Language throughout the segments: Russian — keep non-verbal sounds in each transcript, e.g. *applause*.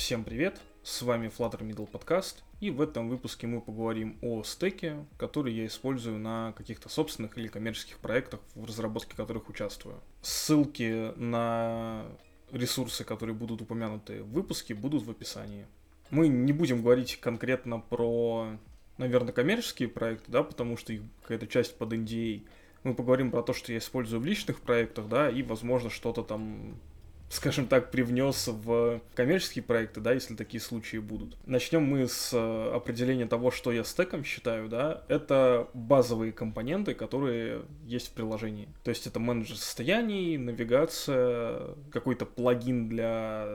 Всем привет, с вами Flutter Middle Podcast, и в этом выпуске мы поговорим о стеке, который я использую на каких-то собственных или коммерческих проектах, в разработке которых участвую. Ссылки на ресурсы, которые будут упомянуты в выпуске, будут в описании. Мы не будем говорить конкретно про, наверное, коммерческие проекты, да, потому что их какая-то часть под NDA. Мы поговорим про то, что я использую в личных проектах, да, и, возможно, что-то там скажем так, привнес в коммерческие проекты, да, если такие случаи будут. Начнем мы с э, определения того, что я стеком считаю, да, это базовые компоненты, которые есть в приложении. То есть это менеджер состояний, навигация, какой-то плагин для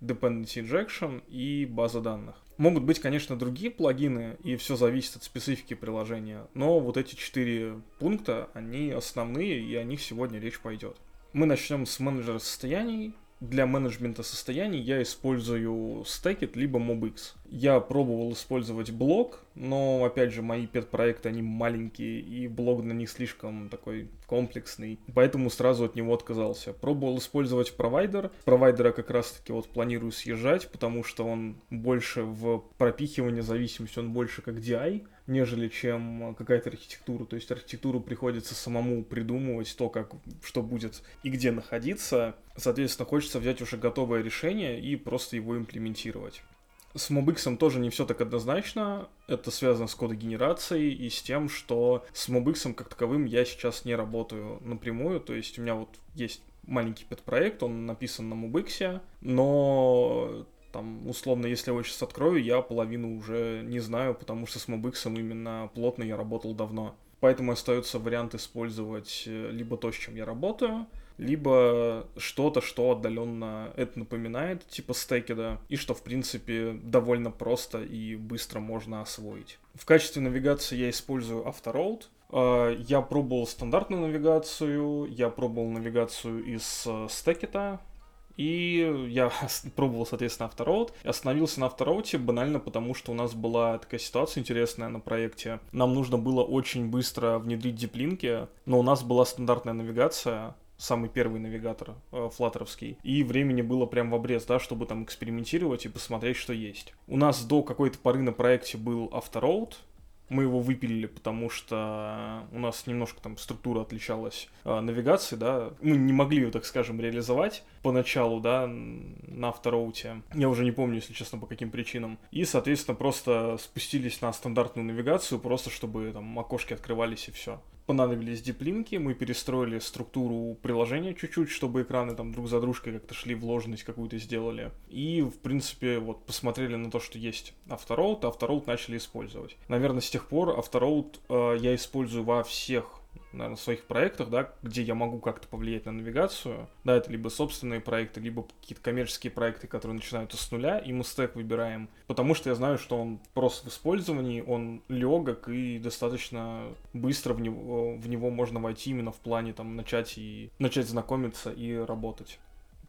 dependency injection и база данных. Могут быть, конечно, другие плагины, и все зависит от специфики приложения, но вот эти четыре пункта, они основные, и о них сегодня речь пойдет. Мы начнем с менеджера состояний. Для менеджмента состояний я использую Stackit либо MobX. Я пробовал использовать блок, но, опять же, мои пет-проекты, они маленькие, и блог на них слишком такой комплексный, поэтому сразу от него отказался. Пробовал использовать провайдер. Провайдера как раз-таки вот планирую съезжать, потому что он больше в пропихивании зависимости, он больше как DI, нежели чем какая-то архитектура. То есть архитектуру приходится самому придумывать то, как, что будет и где находиться. Соответственно, хочется взять уже готовое решение и просто его имплементировать. С MobX тоже не все так однозначно. Это связано с кодогенерацией и с тем, что с MobX как таковым я сейчас не работаю напрямую. То есть у меня вот есть маленький пет-проект, он написан на MobX, но там, условно, если его сейчас открою, я половину уже не знаю, потому что с MobX именно плотно я работал давно. Поэтому остается вариант использовать э, либо то, с чем я работаю, либо что-то, что отдаленно это напоминает, типа стекеда, и что, в принципе, довольно просто и быстро можно освоить. В качестве навигации я использую Автороуд. А, я пробовал стандартную навигацию, я пробовал навигацию из э, стекета, и я *laughs* пробовал, соответственно, автороут. Остановился на автороуте банально потому, что у нас была такая ситуация интересная на проекте. Нам нужно было очень быстро внедрить диплинки, но у нас была стандартная навигация, самый первый навигатор э, флаттеровский, и времени было прям в обрез, да, чтобы там экспериментировать и посмотреть, что есть. У нас до какой-то поры на проекте был автороут, мы его выпилили, потому что у нас немножко там структура отличалась э, навигации, да. Мы не могли ее, так скажем, реализовать поначалу, да, на автороуте. Я уже не помню, если честно, по каким причинам. И, соответственно, просто спустились на стандартную навигацию, просто чтобы там окошки открывались и все понадобились диплинки, мы перестроили структуру приложения чуть-чуть, чтобы экраны там друг за дружкой как-то шли, вложенность какую-то сделали. И, в принципе, вот посмотрели на то, что есть автороут, автороут начали использовать. Наверное, с тех пор автороут э, я использую во всех наверное, своих проектах, да, где я могу как-то повлиять на навигацию. Да, это либо собственные проекты, либо какие-то коммерческие проекты, которые начинаются с нуля, и мы стек выбираем. Потому что я знаю, что он просто в использовании, он легок и достаточно быстро в него, в него можно войти именно в плане там начать и начать знакомиться и работать.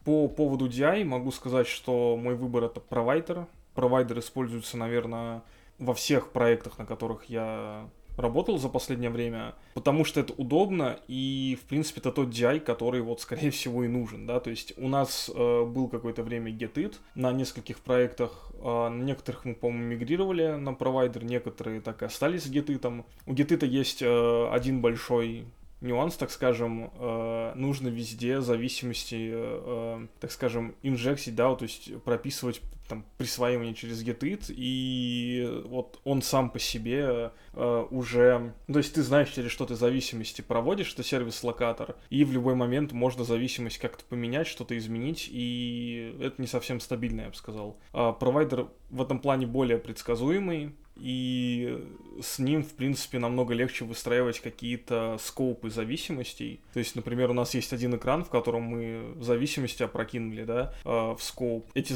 По поводу DI могу сказать, что мой выбор это провайдер. Провайдер используется, наверное, во всех проектах, на которых я работал за последнее время, потому что это удобно, и, в принципе, это тот DI, который, вот, скорее всего, и нужен, да, то есть у нас э, был какое-то время GetIt на нескольких проектах, э, на некоторых мы, по-моему, мигрировали на провайдер, некоторые так и остались с GetIt. У GetIt есть э, один большой нюанс, так скажем, э, нужно везде зависимости, э, так скажем, инжексить, да, то есть прописывать там присваивание через getit, и вот он сам по себе э, уже... То есть ты знаешь, через что ты зависимости проводишь, это сервис-локатор, и в любой момент можно зависимость как-то поменять, что-то изменить, и это не совсем стабильно, я бы сказал. А провайдер в этом плане более предсказуемый, и с ним, в принципе, намного легче выстраивать какие-то скопы зависимостей. То есть, например, у нас есть один экран, в котором мы зависимости опрокинули, да, э, в скоп. Эти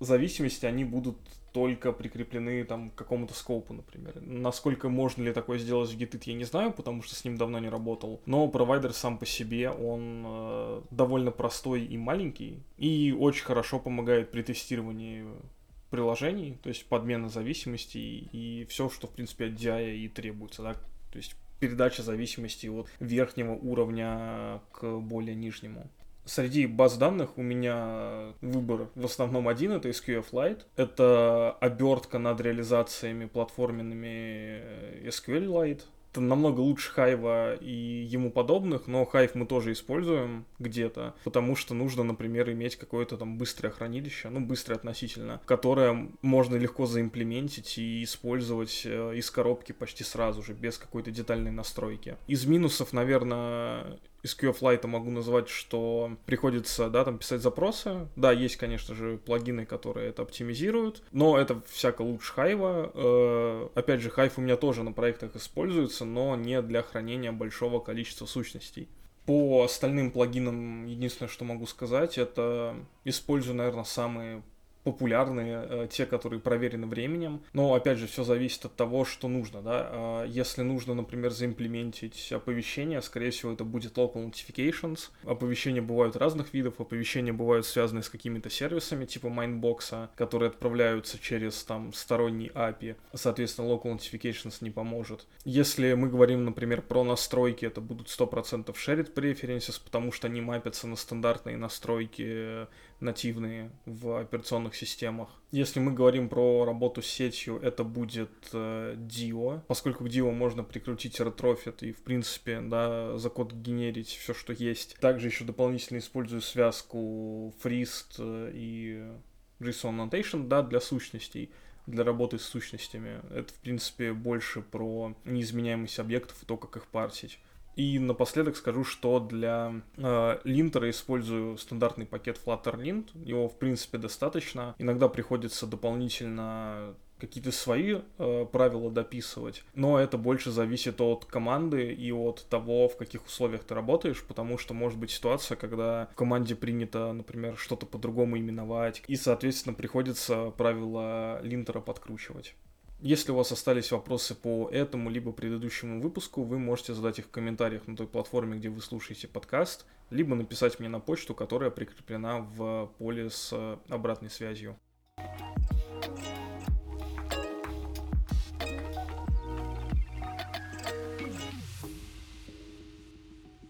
зависимости, они будут только прикреплены там к какому-то скопу, например. Насколько можно ли такое сделать в Git, я не знаю, потому что с ним давно не работал. Но провайдер сам по себе, он э, довольно простой и маленький, и очень хорошо помогает при тестировании приложений, то есть подмена зависимостей и все, что, в принципе, от DI и требуется, да, то есть передача зависимости от верхнего уровня к более нижнему. Среди баз данных у меня выбор в основном один, это SQLite. Это обертка над реализациями платформенными SQLite это намного лучше Хайва и ему подобных, но Хайв мы тоже используем где-то, потому что нужно, например, иметь какое-то там быстрое хранилище, ну, быстрое относительно, которое можно легко заимплементить и использовать э, из коробки почти сразу же, без какой-то детальной настройки. Из минусов, наверное, из QFlight могу назвать, что приходится, да, там писать запросы. Да, есть, конечно же, плагины, которые это оптимизируют, но это всяко лучше Hive. Э, опять же, Hive у меня тоже на проектах используется, но не для хранения большого количества сущностей. По остальным плагинам единственное, что могу сказать, это использую, наверное, самые популярные, э, те, которые проверены временем. Но, опять же, все зависит от того, что нужно, да. А если нужно, например, заимплементить оповещение, скорее всего, это будет local notifications. Оповещения бывают разных видов, оповещения бывают связаны с какими-то сервисами, типа Mindbox, которые отправляются через, там, сторонний API. Соответственно, local notifications не поможет. Если мы говорим, например, про настройки, это будут 100% shared preferences, потому что они мапятся на стандартные настройки нативные в операционных системах. Если мы говорим про работу с сетью, это будет э, Dio, поскольку к Dio можно прикрутить Retrofit и, в принципе, да, закодогенерить все, что есть. Также еще дополнительно использую связку Freezed э, и JSON Annotation, да, для сущностей для работы с сущностями. Это, в принципе, больше про неизменяемость объектов и то, как их парсить. И напоследок скажу, что для э, линтера использую стандартный пакет Flutter Lint. Его, в принципе, достаточно. Иногда приходится дополнительно какие-то свои э, правила дописывать, но это больше зависит от команды и от того, в каких условиях ты работаешь, потому что может быть ситуация, когда в команде принято, например, что-то по-другому именовать, и, соответственно, приходится правила линтера подкручивать. Если у вас остались вопросы по этому либо предыдущему выпуску, вы можете задать их в комментариях на той платформе, где вы слушаете подкаст, либо написать мне на почту, которая прикреплена в поле с обратной связью.